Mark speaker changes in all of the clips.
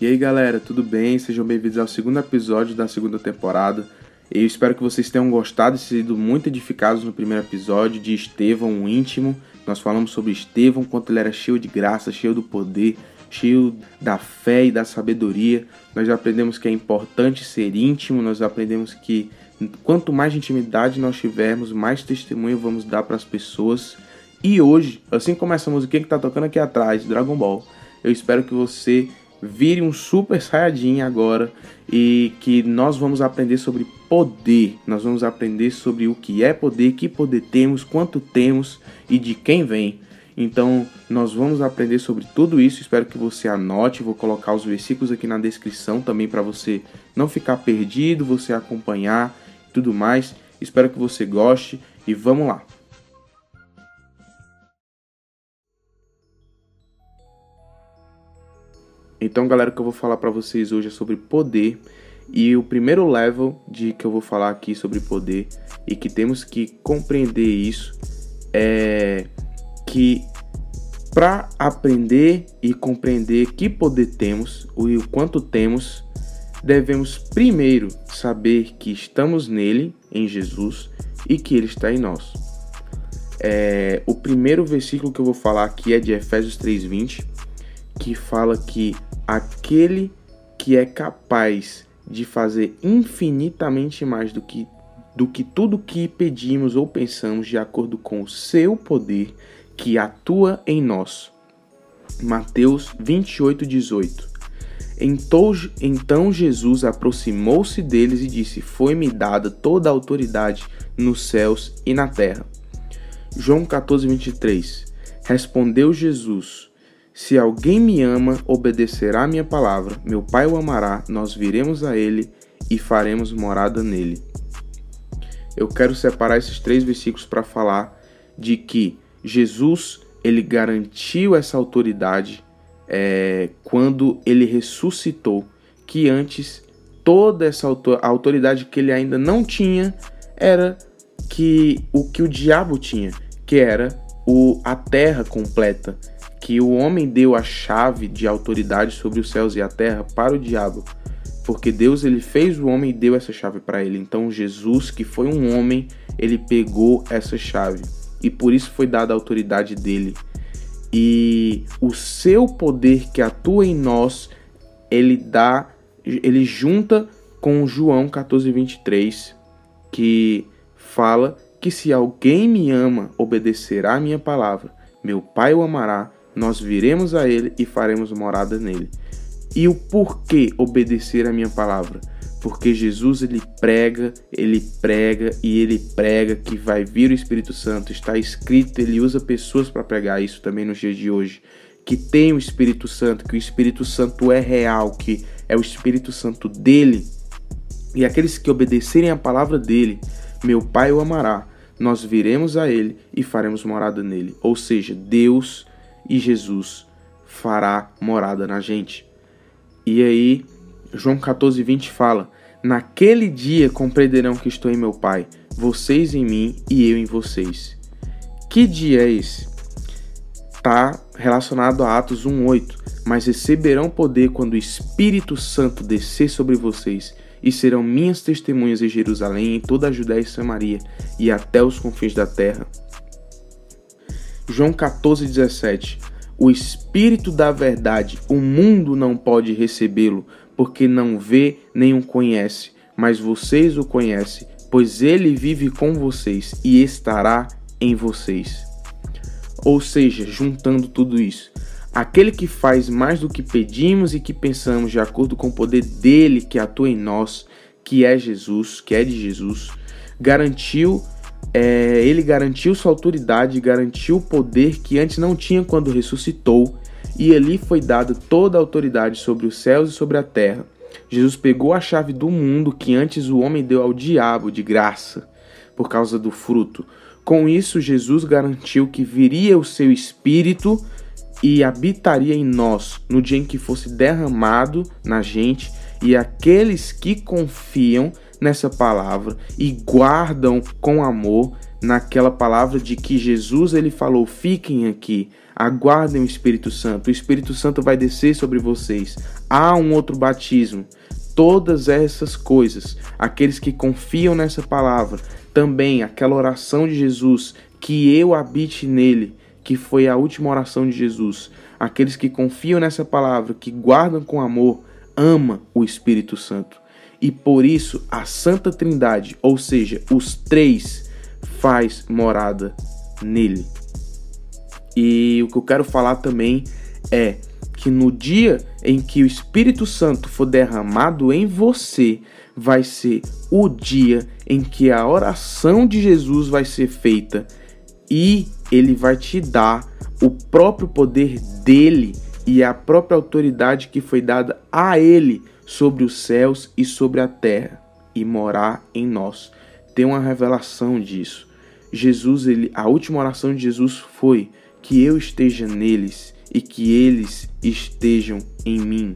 Speaker 1: E aí galera, tudo bem? Sejam bem-vindos ao segundo episódio da segunda temporada. Eu espero que vocês tenham gostado e sido muito edificados no primeiro episódio de Estevão, o íntimo. Nós falamos sobre Estevão, quanto ele era cheio de graça, cheio do poder, cheio da fé e da sabedoria. Nós aprendemos que é importante ser íntimo, nós aprendemos que quanto mais intimidade nós tivermos, mais testemunho vamos dar para as pessoas. E hoje, assim como essa musiquinha que está tocando aqui atrás, Dragon Ball, eu espero que você vire um super saiyajin agora e que nós vamos aprender sobre poder. Nós vamos aprender sobre o que é poder, que poder temos, quanto temos e de quem vem. Então, nós vamos aprender sobre tudo isso. Espero que você anote. Vou colocar os versículos aqui na descrição também para você não ficar perdido, você acompanhar tudo mais. Espero que você goste e vamos lá. Então, galera, o que eu vou falar para vocês hoje é sobre poder. E o primeiro level de que eu vou falar aqui sobre poder e que temos que compreender isso é que para aprender e compreender que poder temos e o quanto temos, devemos primeiro saber que estamos nele, em Jesus, e que ele está em nós. É, o primeiro versículo que eu vou falar aqui é de Efésios 3:20, que fala que aquele que é capaz de fazer infinitamente mais do que, do que tudo que pedimos ou pensamos, de acordo com o seu poder que atua em nós. Mateus 28, 18. Então, então Jesus aproximou-se deles e disse: Foi-me dada toda a autoridade nos céus e na terra. João 14, 23. Respondeu Jesus: se alguém me ama, obedecerá minha palavra. Meu Pai o amará, nós viremos a ele e faremos morada nele. Eu quero separar esses três versículos para falar de que Jesus ele garantiu essa autoridade é, quando ele ressuscitou, que antes toda essa autoridade que ele ainda não tinha era que o que o diabo tinha, que era o, a terra completa que o homem deu a chave de autoridade sobre os céus e a terra para o diabo, porque Deus ele fez o homem e deu essa chave para ele. Então Jesus, que foi um homem, ele pegou essa chave e por isso foi dada a autoridade dele. E o seu poder que atua em nós, ele dá, ele junta com João 14:23, que fala que se alguém me ama, obedecerá a minha palavra. Meu Pai o amará nós viremos a ele e faremos morada nele. E o porquê obedecer a minha palavra? Porque Jesus ele prega, ele prega e ele prega que vai vir o Espírito Santo. Está escrito, ele usa pessoas para pregar isso também nos dias de hoje. Que tem o Espírito Santo, que o Espírito Santo é real, que é o Espírito Santo dele. E aqueles que obedecerem a palavra dele, meu Pai o amará. Nós viremos a ele e faremos morada nele. Ou seja, Deus e Jesus fará morada na gente. E aí, João 14, 20 fala: Naquele dia compreenderão que estou em meu Pai, vocês em mim e eu em vocês. Que dia é esse? Está relacionado a Atos 1,8. Mas receberão poder quando o Espírito Santo descer sobre vocês, e serão minhas testemunhas em Jerusalém, em toda a Judéia e Samaria, e até os confins da terra. João 14,17 O Espírito da Verdade, o mundo não pode recebê-lo, porque não vê nem o conhece, mas vocês o conhecem, pois ele vive com vocês e estará em vocês. Ou seja, juntando tudo isso, aquele que faz mais do que pedimos e que pensamos, de acordo com o poder dele que atua em nós, que é Jesus, que é de Jesus, garantiu é, ele garantiu sua autoridade, garantiu o poder que antes não tinha quando ressuscitou, e ali foi dada toda a autoridade sobre os céus e sobre a terra. Jesus pegou a chave do mundo que antes o homem deu ao diabo de graça, por causa do fruto. Com isso, Jesus garantiu que viria o seu espírito e habitaria em nós no dia em que fosse derramado na gente, e aqueles que confiam nessa palavra e guardam com amor naquela palavra de que Jesus ele falou: "Fiquem aqui, aguardem o Espírito Santo. O Espírito Santo vai descer sobre vocês. Há um outro batismo. Todas essas coisas, aqueles que confiam nessa palavra, também aquela oração de Jesus, que eu habite nele, que foi a última oração de Jesus. Aqueles que confiam nessa palavra, que guardam com amor, ama o Espírito Santo. E por isso a Santa Trindade, ou seja, os três, faz morada nele. E o que eu quero falar também é que no dia em que o Espírito Santo for derramado em você, vai ser o dia em que a oração de Jesus vai ser feita e ele vai te dar o próprio poder dele e a própria autoridade que foi dada a ele sobre os céus e sobre a terra e morar em nós. Tem uma revelação disso. Jesus, ele, a última oração de Jesus foi que eu esteja neles e que eles estejam em mim.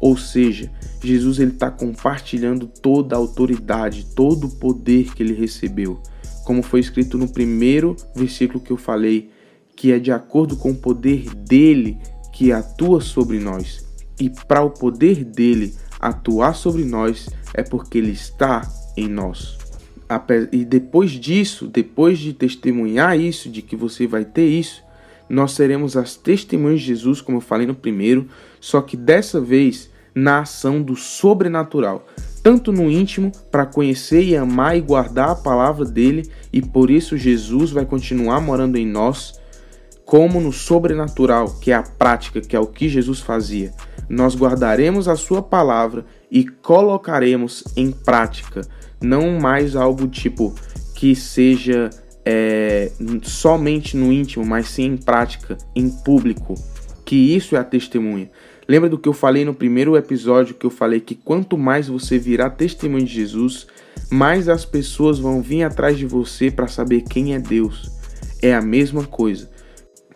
Speaker 1: Ou seja, Jesus ele está compartilhando toda a autoridade, todo o poder que ele recebeu, como foi escrito no primeiro versículo que eu falei, que é de acordo com o poder dele que atua sobre nós. E para o poder dele atuar sobre nós é porque ele está em nós. E depois disso, depois de testemunhar isso, de que você vai ter isso, nós seremos as testemunhas de Jesus, como eu falei no primeiro, só que dessa vez na ação do sobrenatural, tanto no íntimo para conhecer e amar e guardar a palavra dele, e por isso Jesus vai continuar morando em nós, como no sobrenatural, que é a prática, que é o que Jesus fazia. Nós guardaremos a sua palavra e colocaremos em prática, não mais algo tipo que seja é, somente no íntimo, mas sim em prática, em público, que isso é a testemunha. Lembra do que eu falei no primeiro episódio que eu falei que quanto mais você virar testemunho de Jesus, mais as pessoas vão vir atrás de você para saber quem é Deus. É a mesma coisa.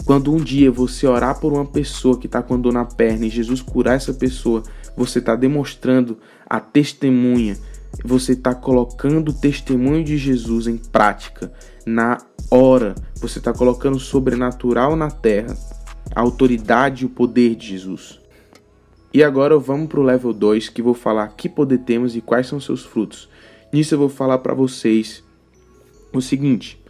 Speaker 1: Quando um dia você orar por uma pessoa que está com dor na perna e Jesus curar essa pessoa, você está demonstrando a testemunha, você está colocando o testemunho de Jesus em prática na hora. Você está colocando o sobrenatural na terra, a autoridade e o poder de Jesus. E agora vamos para o level 2, que vou falar que poder temos e quais são seus frutos. Nisso eu vou falar para vocês o seguinte: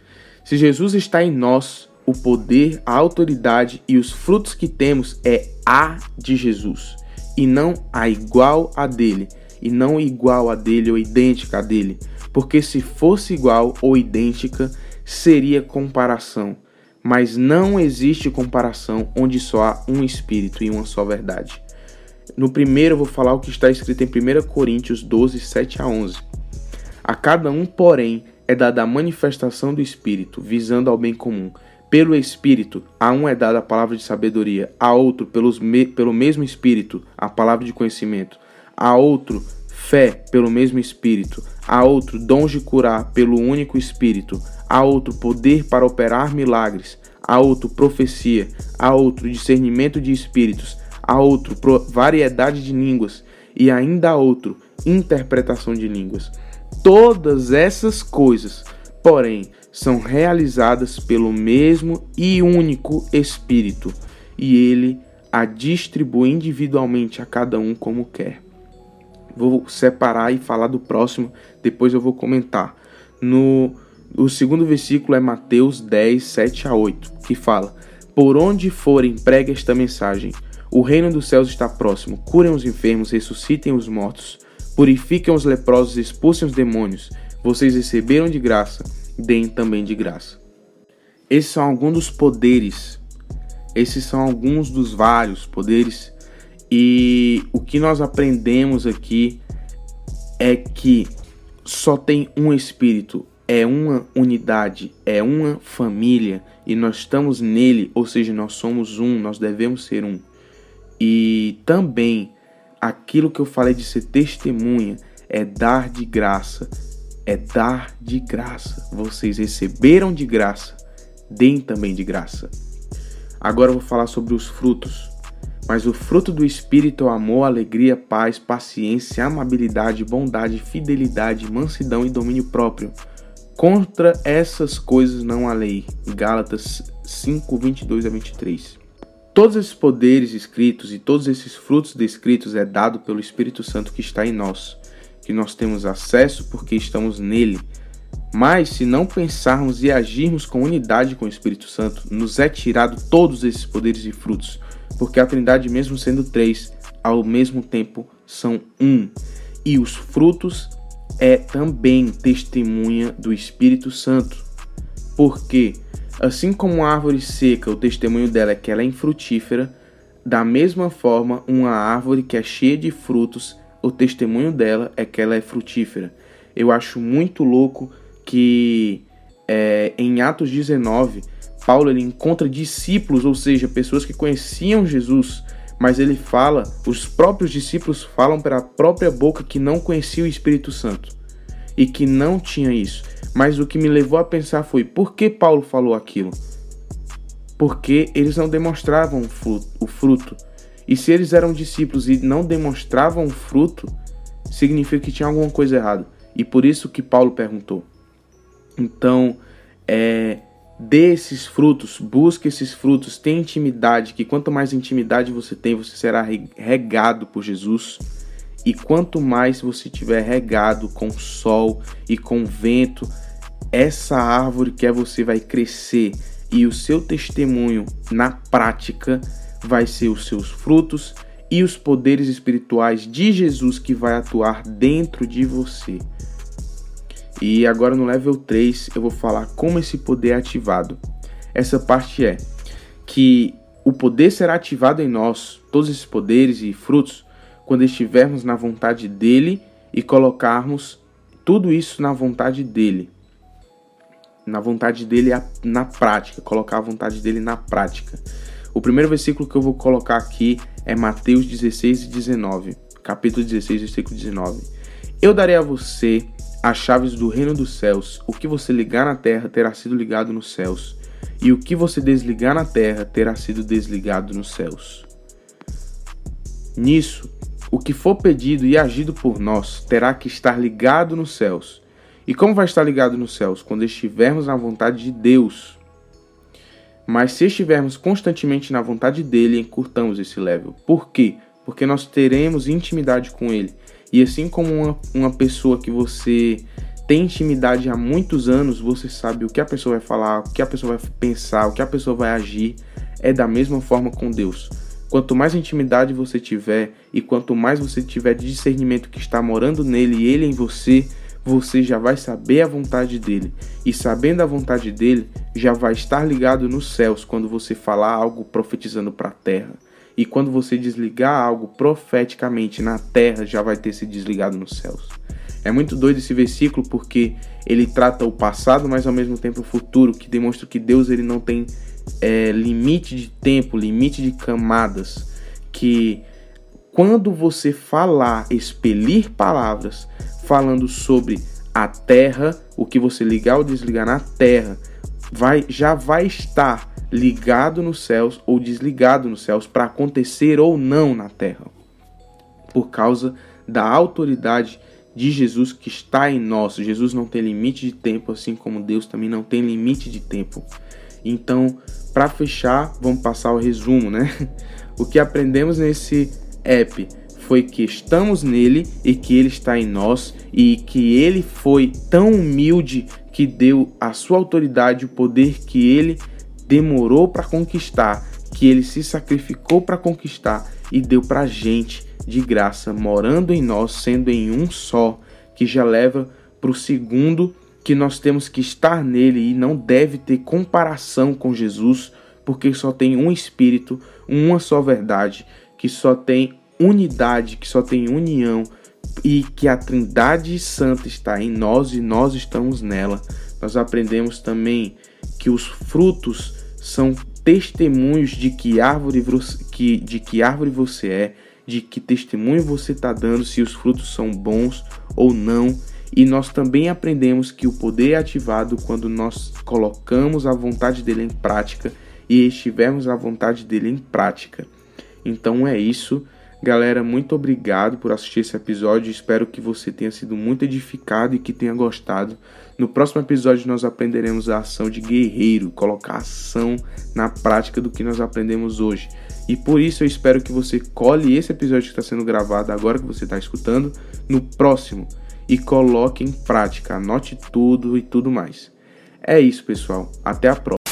Speaker 1: se Jesus está em nós, o poder, a autoridade e os frutos que temos é a de Jesus e não a igual a dele, e não igual a dele ou idêntica a dele, porque se fosse igual ou idêntica, seria comparação. Mas não existe comparação onde só há um espírito e uma só verdade. No primeiro eu vou falar o que está escrito em 1 Coríntios 12, 7 a 11. A cada um, porém, é dada a manifestação do Espírito, visando ao bem comum. Pelo Espírito, a um é dada a palavra de sabedoria, a outro, pelos me pelo mesmo Espírito, a palavra de conhecimento, a outro, fé pelo mesmo Espírito, a outro, dons de curar pelo único Espírito, a outro, poder para operar milagres, a outro, profecia, a outro, discernimento de espíritos, a outro, variedade de línguas, e ainda a outro, interpretação de línguas. Todas essas coisas, porém, são realizadas pelo mesmo e único Espírito, e ele a distribui individualmente a cada um como quer. Vou separar e falar do próximo, depois eu vou comentar. No o segundo versículo é Mateus 10, 7 a 8, que fala: Por onde forem, pregue esta mensagem. O reino dos céus está próximo. Curem os enfermos, ressuscitem os mortos, purifiquem os leprosos, expulsem os demônios. Vocês receberam de graça, deem também de graça. Esses são alguns dos poderes. Esses são alguns dos vários poderes. E o que nós aprendemos aqui é que só tem um espírito, é uma unidade, é uma família e nós estamos nele, ou seja, nós somos um, nós devemos ser um. E também aquilo que eu falei de ser testemunha é dar de graça, é dar de graça. Vocês receberam de graça, deem também de graça. Agora eu vou falar sobre os frutos. Mas o fruto do Espírito é o amor, alegria, paz, paciência, amabilidade, bondade, fidelidade, mansidão e domínio próprio. Contra essas coisas não há lei. Gálatas 5, 22 a 23. Todos esses poderes escritos e todos esses frutos descritos é dado pelo Espírito Santo que está em nós, que nós temos acesso porque estamos nele. Mas se não pensarmos e agirmos com unidade com o Espírito Santo, nos é tirado todos esses poderes e frutos, porque a Trindade, mesmo sendo três, ao mesmo tempo são um. E os frutos é também testemunha do Espírito Santo. Porque Assim como a árvore seca, o testemunho dela é que ela é infrutífera, da mesma forma, uma árvore que é cheia de frutos, o testemunho dela é que ela é frutífera. Eu acho muito louco que é, em Atos 19, Paulo ele encontra discípulos, ou seja, pessoas que conheciam Jesus, mas ele fala, os próprios discípulos falam pela própria boca que não conheciam o Espírito Santo e que não tinha isso. Mas o que me levou a pensar foi: por que Paulo falou aquilo? Porque eles não demonstravam o fruto. E se eles eram discípulos e não demonstravam fruto, significa que tinha alguma coisa errada. E por isso que Paulo perguntou. Então, é, dê esses frutos, busque esses frutos, tenha intimidade, que quanto mais intimidade você tem, você será regado por Jesus. E quanto mais você tiver regado com sol e com vento, essa árvore que é você vai crescer e o seu testemunho na prática vai ser os seus frutos e os poderes espirituais de Jesus que vai atuar dentro de você. E agora no level 3 eu vou falar como esse poder é ativado. Essa parte é que o poder será ativado em nós, todos esses poderes e frutos, quando estivermos na vontade dele e colocarmos tudo isso na vontade dele na vontade dele na prática, colocar a vontade dele na prática. O primeiro versículo que eu vou colocar aqui é Mateus 16 e 19, capítulo 16, versículo 19. Eu darei a você as chaves do reino dos céus. O que você ligar na terra terá sido ligado nos céus, e o que você desligar na terra terá sido desligado nos céus. Nisso, o que for pedido e agido por nós terá que estar ligado nos céus e como vai estar ligado nos céus? Quando estivermos na vontade de Deus. Mas se estivermos constantemente na vontade dele, encurtamos esse level. Por quê? Porque nós teremos intimidade com ele. E assim como uma, uma pessoa que você tem intimidade há muitos anos, você sabe o que a pessoa vai falar, o que a pessoa vai pensar, o que a pessoa vai agir. É da mesma forma com Deus. Quanto mais intimidade você tiver e quanto mais você tiver de discernimento que está morando nele e ele em você, você já vai saber a vontade dele. E sabendo a vontade dele, já vai estar ligado nos céus quando você falar algo profetizando para a terra. E quando você desligar algo profeticamente na terra, já vai ter se desligado nos céus. É muito doido esse versículo porque ele trata o passado, mas ao mesmo tempo o futuro, que demonstra que Deus ele não tem é, limite de tempo, limite de camadas. Que quando você falar, expelir palavras, falando sobre a terra, o que você ligar ou desligar na terra, vai já vai estar ligado nos céus ou desligado nos céus para acontecer ou não na terra. Por causa da autoridade de Jesus que está em nós. Jesus não tem limite de tempo, assim como Deus também não tem limite de tempo. Então, para fechar, vamos passar o resumo, né? O que aprendemos nesse app foi que estamos nele e que ele está em nós e que ele foi tão humilde que deu a sua autoridade o poder que ele demorou para conquistar, que ele se sacrificou para conquistar e deu para a gente de graça, morando em nós, sendo em um só, que já leva para o segundo que nós temos que estar nele e não deve ter comparação com Jesus, porque só tem um Espírito, uma só verdade, que só tem unidade, que só tem união e que a Trindade Santa está em nós e nós estamos nela. Nós aprendemos também que os frutos são testemunhos de que árvore, que, de que árvore você é, de que testemunho você está dando, se os frutos são bons ou não. E nós também aprendemos que o poder é ativado quando nós colocamos a vontade dele em prática e estivermos a vontade dele em prática. Então é isso. Galera, muito obrigado por assistir esse episódio. Espero que você tenha sido muito edificado e que tenha gostado. No próximo episódio, nós aprenderemos a ação de guerreiro, colocar ação na prática do que nós aprendemos hoje. E por isso eu espero que você colhe esse episódio que está sendo gravado agora que você está escutando no próximo e coloque em prática, anote tudo e tudo mais. É isso, pessoal. Até a próxima.